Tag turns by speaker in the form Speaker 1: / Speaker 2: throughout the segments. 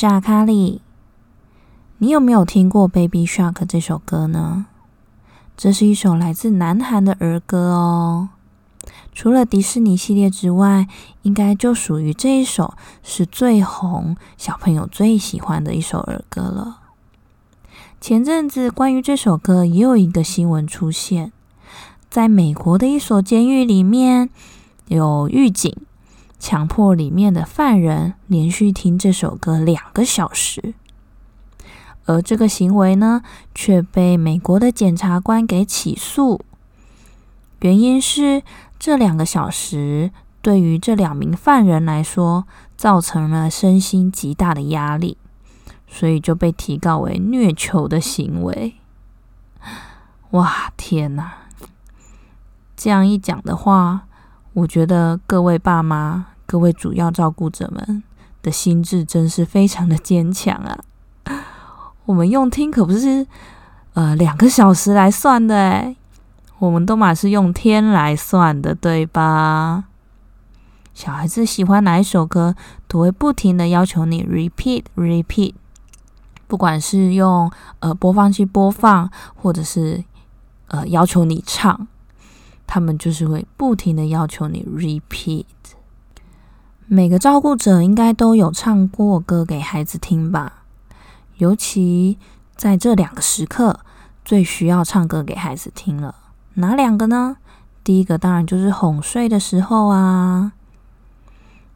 Speaker 1: 是阿卡丽。你有没有听过《Baby Shark》这首歌呢？这是一首来自南韩的儿歌哦。除了迪士尼系列之外，应该就属于这一首是最红、小朋友最喜欢的一首儿歌了。前阵子关于这首歌也有一个新闻出现，在美国的一所监狱里面有狱警。强迫里面的犯人连续听这首歌两个小时，而这个行为呢，却被美国的检察官给起诉。原因是这两个小时对于这两名犯人来说，造成了身心极大的压力，所以就被提告为虐囚的行为。哇，天哪！这样一讲的话。我觉得各位爸妈、各位主要照顾者们的心智真是非常的坚强啊！我们用听可不是呃两个小时来算的诶我们都嘛是用天来算的，对吧？小孩子喜欢哪一首歌，都会不停的要求你 repeat repeat，不管是用呃播放器播放，或者是呃要求你唱。他们就是会不停的要求你 repeat。每个照顾者应该都有唱过歌给孩子听吧？尤其在这两个时刻，最需要唱歌给孩子听了。哪两个呢？第一个当然就是哄睡的时候啊。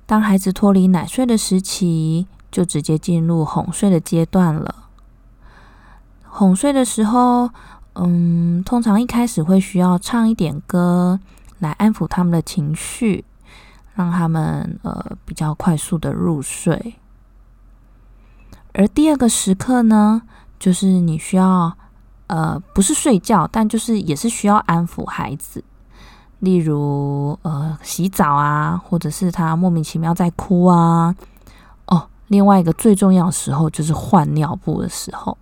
Speaker 1: 当孩子脱离奶睡的时期，就直接进入哄睡的阶段了。哄睡的时候。嗯，通常一开始会需要唱一点歌来安抚他们的情绪，让他们呃比较快速的入睡。而第二个时刻呢，就是你需要呃不是睡觉，但就是也是需要安抚孩子，例如呃洗澡啊，或者是他莫名其妙在哭啊。哦，另外一个最重要的时候就是换尿布的时候。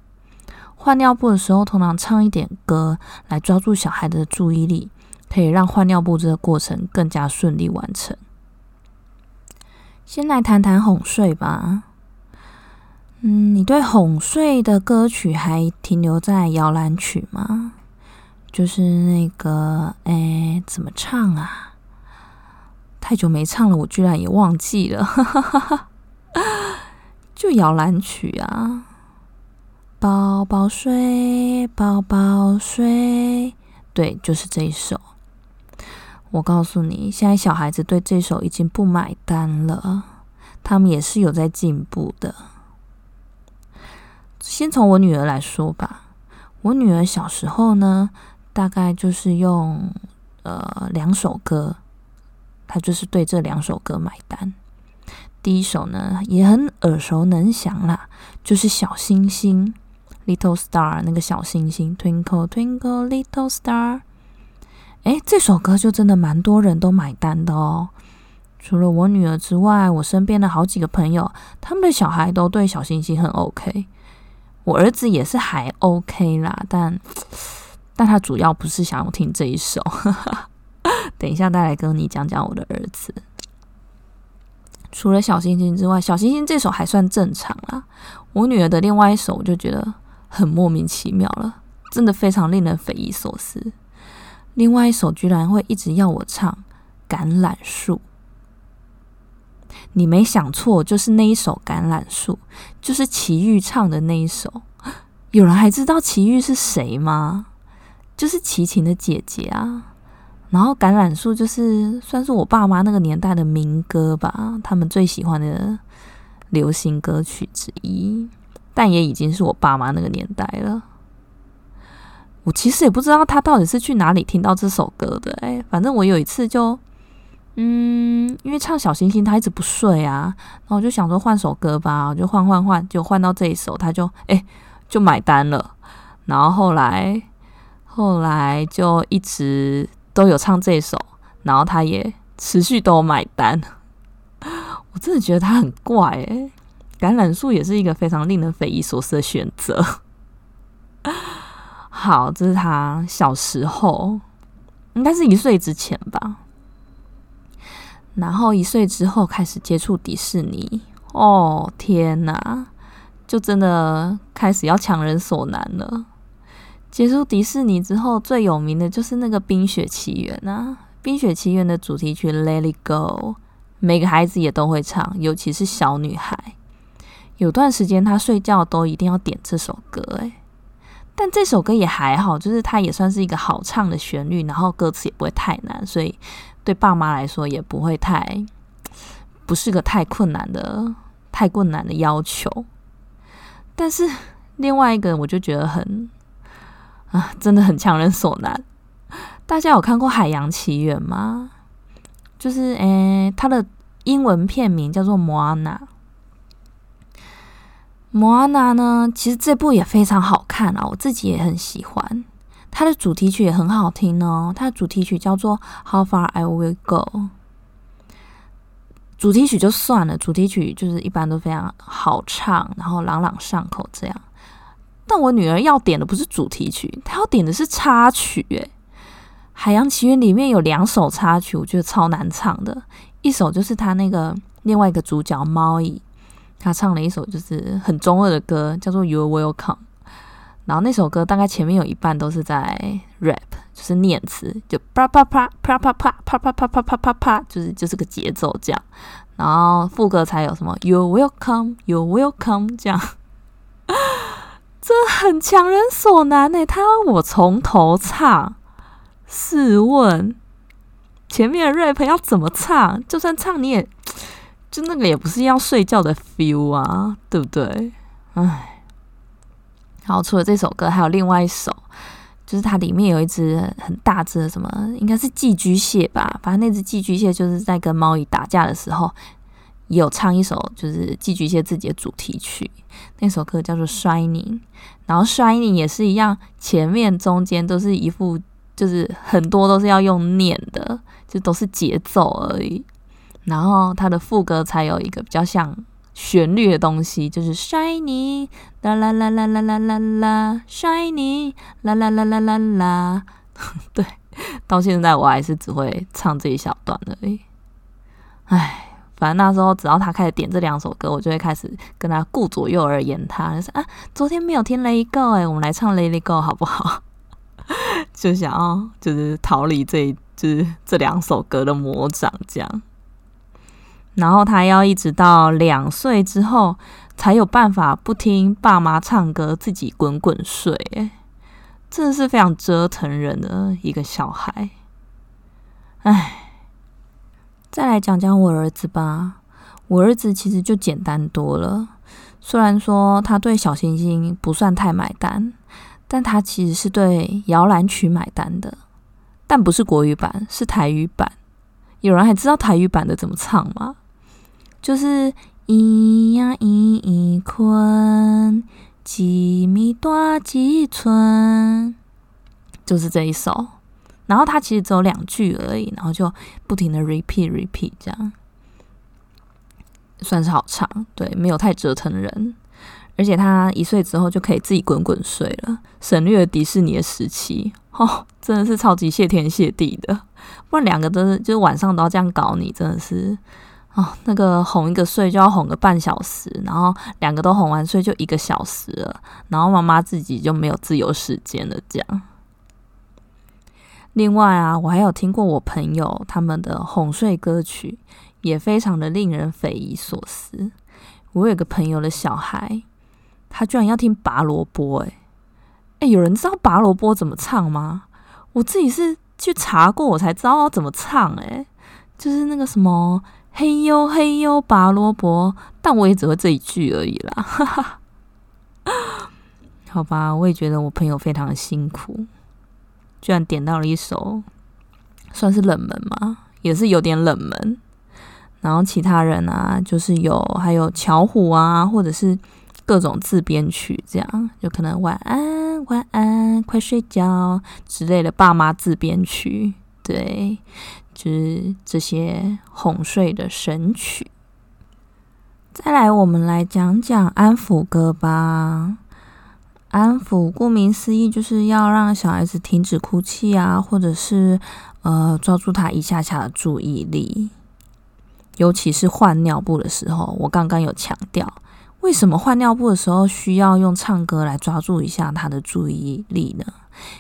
Speaker 1: 换尿布的时候，通常唱一点歌来抓住小孩的注意力，可以让换尿布这个过程更加顺利完成。先来谈谈哄睡吧。嗯，你对哄睡的歌曲还停留在摇篮曲吗？就是那个，哎，怎么唱啊？太久没唱了，我居然也忘记了。就摇篮曲啊。宝宝睡，宝宝睡，对，就是这一首。我告诉你，现在小孩子对这首已经不买单了，他们也是有在进步的。先从我女儿来说吧，我女儿小时候呢，大概就是用呃两首歌，她就是对这两首歌买单。第一首呢，也很耳熟能详啦，就是小星星。Little Star 那个小星星，Twinkle Twinkle Little Star，哎，这首歌就真的蛮多人都买单的哦。除了我女儿之外，我身边的好几个朋友，他们的小孩都对小星星很 OK。我儿子也是还 OK 啦，但但他主要不是想要听这一首。等一下再来跟你讲讲我的儿子。除了小星星之外，小星星这首还算正常啦。我女儿的另外一首，我就觉得。很莫名其妙了，真的非常令人匪夷所思。另外一首居然会一直要我唱《橄榄树》，你没想错，就是那一首《橄榄树》，就是齐豫唱的那一首。有人还知道齐豫是谁吗？就是齐秦的姐姐啊。然后《橄榄树》就是算是我爸妈那个年代的民歌吧，他们最喜欢的流行歌曲之一。但也已经是我爸妈那个年代了。我其实也不知道他到底是去哪里听到这首歌的。哎，反正我有一次就，嗯，因为唱小星星他一直不睡啊，然后我就想说换首歌吧，我就换换换，就换到这一首，他就哎就买单了。然后后来后来就一直都有唱这首，然后他也持续都买单。我真的觉得他很怪哎。橄榄树也是一个非常令人匪夷所思的选择。好，这是他小时候，应该是一岁之前吧。然后一岁之后开始接触迪士尼，哦天哪，就真的开始要强人所难了。接触迪士尼之后，最有名的就是那个《冰雪奇缘》啊，《冰雪奇缘》的主题曲《Let It Go》，每个孩子也都会唱，尤其是小女孩。有段时间，他睡觉都一定要点这首歌，诶，但这首歌也还好，就是它也算是一个好唱的旋律，然后歌词也不会太难，所以对爸妈来说也不会太不是个太困难的、太困难的要求。但是另外一个，我就觉得很啊，真的很强人所难。大家有看过《海洋奇缘》吗？就是诶，它的英文片名叫做《摩安娜》。摩安娜呢？其实这部也非常好看啊，我自己也很喜欢。它的主题曲也很好听哦，它的主题曲叫做《How Far I Will Go》。主题曲就算了，主题曲就是一般都非常好唱，然后朗朗上口这样。但我女儿要点的不是主题曲，她要点的是插曲。诶，《海洋奇缘》里面有两首插曲，我觉得超难唱的。一首就是她那个另外一个主角猫蚁。他唱了一首就是很中二的歌，叫做《You Welcome》。然后那首歌大概前面有一半都是在 rap，就是念词，就啪啪啪啪啪啪啪啪啪啪啪啪啪，就是就是个节奏这样。然后副歌才有什么 You Welcome, You're Welcome” 这样。这很强人所难呢。他要我从头唱，试问前面的 rap 要怎么唱？就算唱你也。就那个也不是要睡觉的 feel 啊，对不对？唉，然后除了这首歌，还有另外一首，就是它里面有一只很大只的什么，应该是寄居蟹吧。反正那只寄居蟹就是在跟猫蚁打架的时候，有唱一首就是寄居蟹自己的主题曲。那首歌叫做《Shining》，然后《Shining》也是一样，前面中间都是一副就是很多都是要用念的，就都是节奏而已。然后它的副歌才有一个比较像旋律的东西，就是 shiny 啦啦啦啦啦啦啦啦 shiny 啦啦啦啦啦啦。对，到现在我还是只会唱这一小段而已。唉，反正那时候只要他开始点这两首歌，我就会开始跟他顾左右而言他，就是啊，昨天没有听《Lego》哎，我们来唱《Lego》好不好？就想要就是逃离这就是这两首歌的魔掌，这样。然后他要一直到两岁之后，才有办法不听爸妈唱歌，自己滚滚睡。真的是非常折腾人的一个小孩。哎，再来讲讲我儿子吧。我儿子其实就简单多了。虽然说他对小星星不算太买单，但他其实是对摇篮曲买单的。但不是国语版，是台语版。有人还知道台语版的怎么唱吗？就是咿呀咿咿困，几米多几寸，就是这一首。然后它其实只有两句而已，然后就不停的 repeat repeat 这样，算是好唱。对，没有太折腾人，而且他一岁之后就可以自己滚滚睡了，省略了迪士尼的时期。哦，真的是超级谢天谢地的。不然两个都是，就是晚上都要这样搞你，真的是。哦，那个哄一个睡就要哄个半小时，然后两个都哄完睡就一个小时了，然后妈妈自己就没有自由时间了。这样，另外啊，我还有听过我朋友他们的哄睡歌曲，也非常的令人匪夷所思。我有个朋友的小孩，他居然要听拔萝卜，诶诶，有人知道拔萝卜怎么唱吗？我自己是去查过，我才知道要怎么唱，诶，就是那个什么嘿呦嘿呦拔萝卜，但我也只会这一句而已啦，哈哈。好吧，我也觉得我朋友非常的辛苦。居然点到了一首，算是冷门吗？也是有点冷门。然后其他人啊，就是有还有巧虎啊，或者是各种自编曲，这样就可能晚安晚安快睡觉之类的爸妈自编曲，对，是这些哄睡的神曲。再来，我们来讲讲安抚歌吧。安抚，顾名思义，就是要让小孩子停止哭泣啊，或者是呃抓住他一下下的注意力。尤其是换尿布的时候，我刚刚有强调，为什么换尿布的时候需要用唱歌来抓住一下他的注意力呢？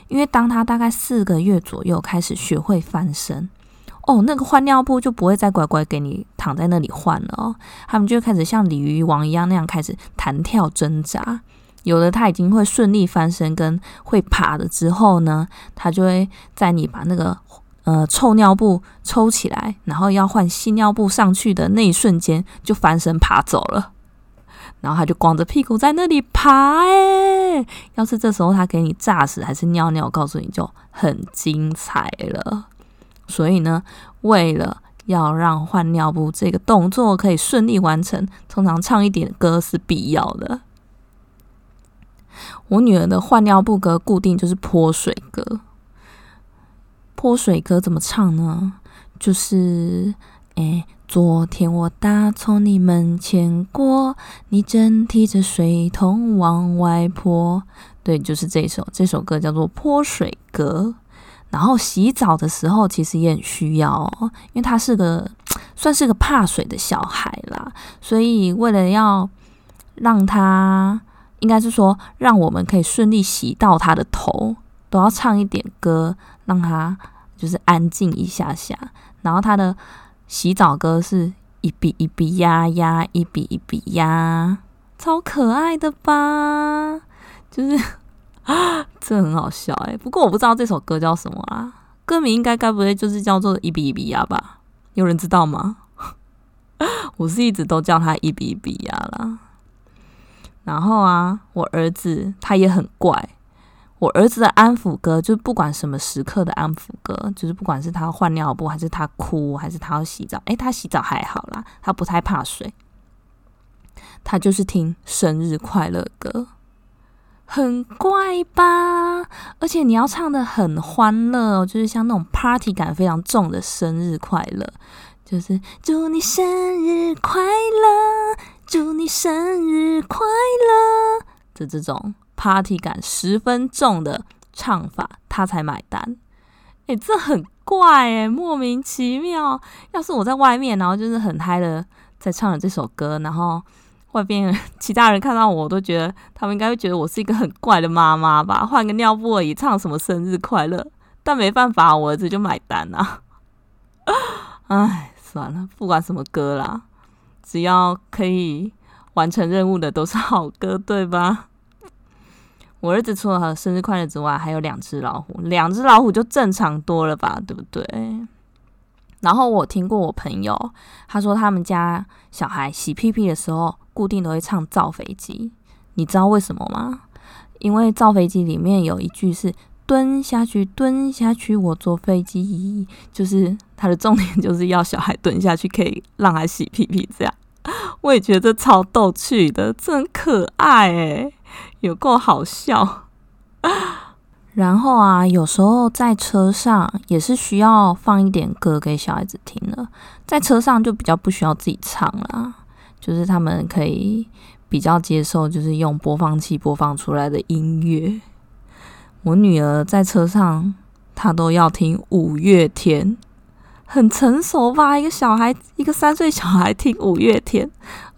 Speaker 1: 因为当他大概四个月左右开始学会翻身，哦，那个换尿布就不会再乖乖给你躺在那里换了哦，他们就开始像鲤鱼王一样那样开始弹跳挣扎。有的他已经会顺利翻身跟会爬了之后呢，他就会在你把那个呃臭尿布抽起来，然后要换新尿布上去的那一瞬间就翻身爬走了，然后他就光着屁股在那里爬哎，要是这时候他给你炸死还是尿尿，告诉你就很精彩了。所以呢，为了要让换尿布这个动作可以顺利完成，通常唱一点歌是必要的。我女儿的换尿布歌固定就是泼水歌。泼水歌怎么唱呢？就是，哎，昨天我打从你门前过，你正提着水桶往外泼。对，就是这首，这首歌叫做泼水歌。然后洗澡的时候其实也很需要，哦，因为他是个 算是个怕水的小孩啦，所以为了要让他。应该是说，让我们可以顺利洗到他的头，都要唱一点歌，让他就是安静一下下。然后他的洗澡歌是一笔一笔呀呀，一笔一笔呀，超可爱的吧？就是 这很好笑哎。不过我不知道这首歌叫什么啊，歌名应该该不会就是叫做一比一比呀吧？有人知道吗？我是一直都叫他一比一比呀啦。然后啊，我儿子他也很怪。我儿子的安抚歌，就是不管什么时刻的安抚歌，就是不管是他换尿布，还是他哭，还是他要洗澡，诶，他洗澡还好啦，他不太怕水。他就是听生日快乐歌，很怪吧？而且你要唱的很欢乐，就是像那种 party 感非常重的生日快乐，就是祝你生日快乐。祝你生日快乐的这种 party 感十分重的唱法，他才买单。哎，这很怪哎，莫名其妙。要是我在外面，然后就是很嗨的在唱了这首歌，然后外边其他人看到我都觉得，他们应该会觉得我是一个很怪的妈妈吧？换个尿布而已，唱什么生日快乐？但没办法，我儿子就买单啊。唉，算了，不管什么歌啦。只要可以完成任务的都是好歌，对吧？我儿子除了生日快乐之外，还有两只老虎，两只老虎就正常多了吧，对不对？然后我听过我朋友他说，他们家小孩洗屁屁的时候，固定都会唱造飞机，你知道为什么吗？因为造飞机里面有一句是蹲下去，蹲下去，我坐飞机，就是它的重点就是要小孩蹲下去，可以让他洗屁屁，这样。我也觉得超逗趣的，真可爱诶，有够好笑。然后啊，有时候在车上也是需要放一点歌给小孩子听的，在车上就比较不需要自己唱了，就是他们可以比较接受，就是用播放器播放出来的音乐。我女儿在车上，她都要听五月天。很成熟吧，一个小孩，一个三岁小孩听五月天，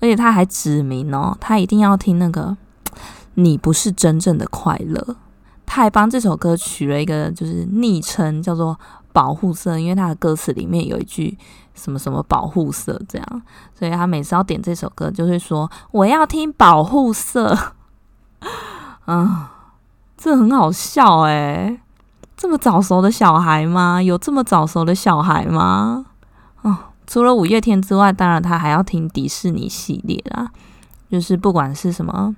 Speaker 1: 而且他还指明哦，他一定要听那个《你不是真正的快乐》，他还帮这首歌取了一个就是昵称，叫做“保护色”，因为他的歌词里面有一句什么什么“保护色”这样，所以他每次要点这首歌，就会说我要听“保护色”。啊，这很好笑诶，这么早熟的小孩吗？有这么早熟的小孩吗？哦，除了五月天之外，当然他还要听迪士尼系列啦，就是不管是什么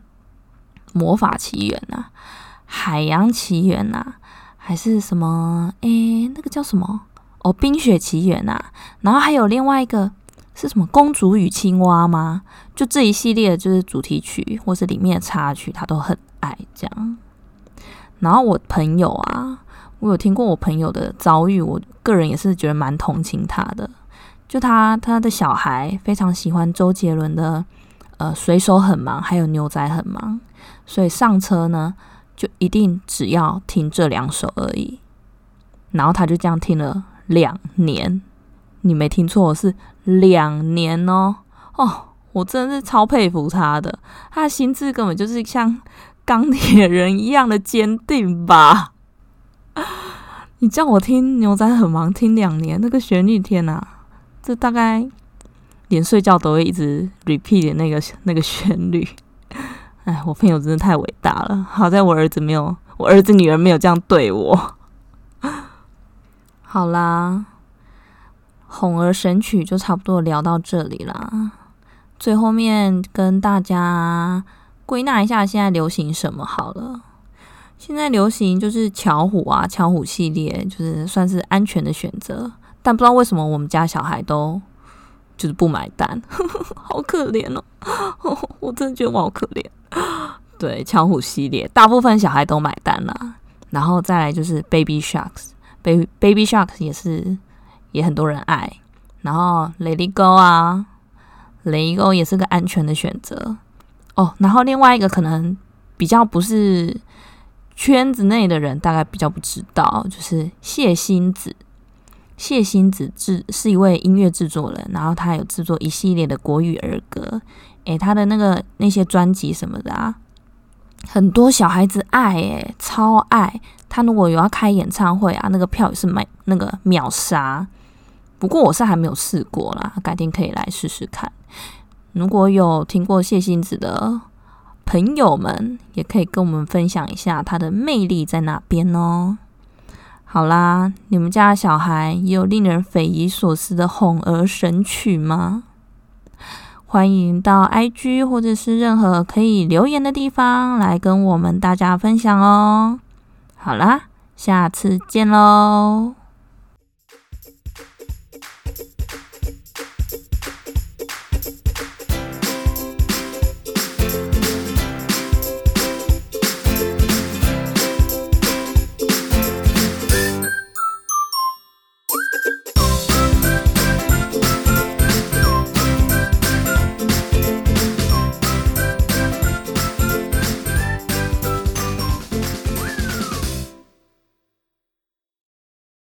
Speaker 1: 《魔法奇缘》啊。海洋奇缘呐，还是什么？诶，那个叫什么？哦，冰雪奇缘呐。然后还有另外一个是什么？公主与青蛙吗？就这一系列就是主题曲或是里面的插曲，他都很爱这样。然后我朋友啊，我有听过我朋友的遭遇，我个人也是觉得蛮同情他的。就他他的小孩非常喜欢周杰伦的呃《水手很忙》，还有《牛仔很忙》，所以上车呢。就一定只要听这两首而已，然后他就这样听了两年，你没听错，是两年哦。哦，我真的是超佩服他的，他的心智根本就是像钢铁人一样的坚定吧。你叫我听牛仔很忙听两年，那个旋律天哪，这大概连睡觉都会一直 repeat 的那个那个旋律。哎，我朋友真的太伟大了！好在我儿子没有，我儿子女儿没有这样对我。好啦，哄儿神曲就差不多聊到这里啦。最后面跟大家归纳一下，现在流行什么好了。现在流行就是巧虎啊，巧虎系列就是算是安全的选择，但不知道为什么我们家小孩都就是不买单，好可怜哦！我真的觉得我好可怜。对，巧虎系列大部分小孩都买单啦，然后再来就是 Baby Sharks，Baby Baby Sharks 也是也很多人爱，然后 Lady Go 啊，Lady Go 也是个安全的选择哦。然后另外一个可能比较不是圈子内的人，大概比较不知道，就是谢欣子。谢欣子制是一位音乐制作人，然后他有制作一系列的国语儿歌。诶，他的那个那些专辑什么的啊，很多小孩子爱诶，超爱。他如果有要开演唱会啊，那个票也是买那个秒杀。不过我是还没有试过啦，改天可以来试试看。如果有听过谢欣子的朋友们，也可以跟我们分享一下他的魅力在哪边哦。好啦，你们家小孩也有令人匪夷所思的哄儿神曲吗？欢迎到 IG 或者是任何可以留言的地方来跟我们大家分享哦。好啦，下次见喽。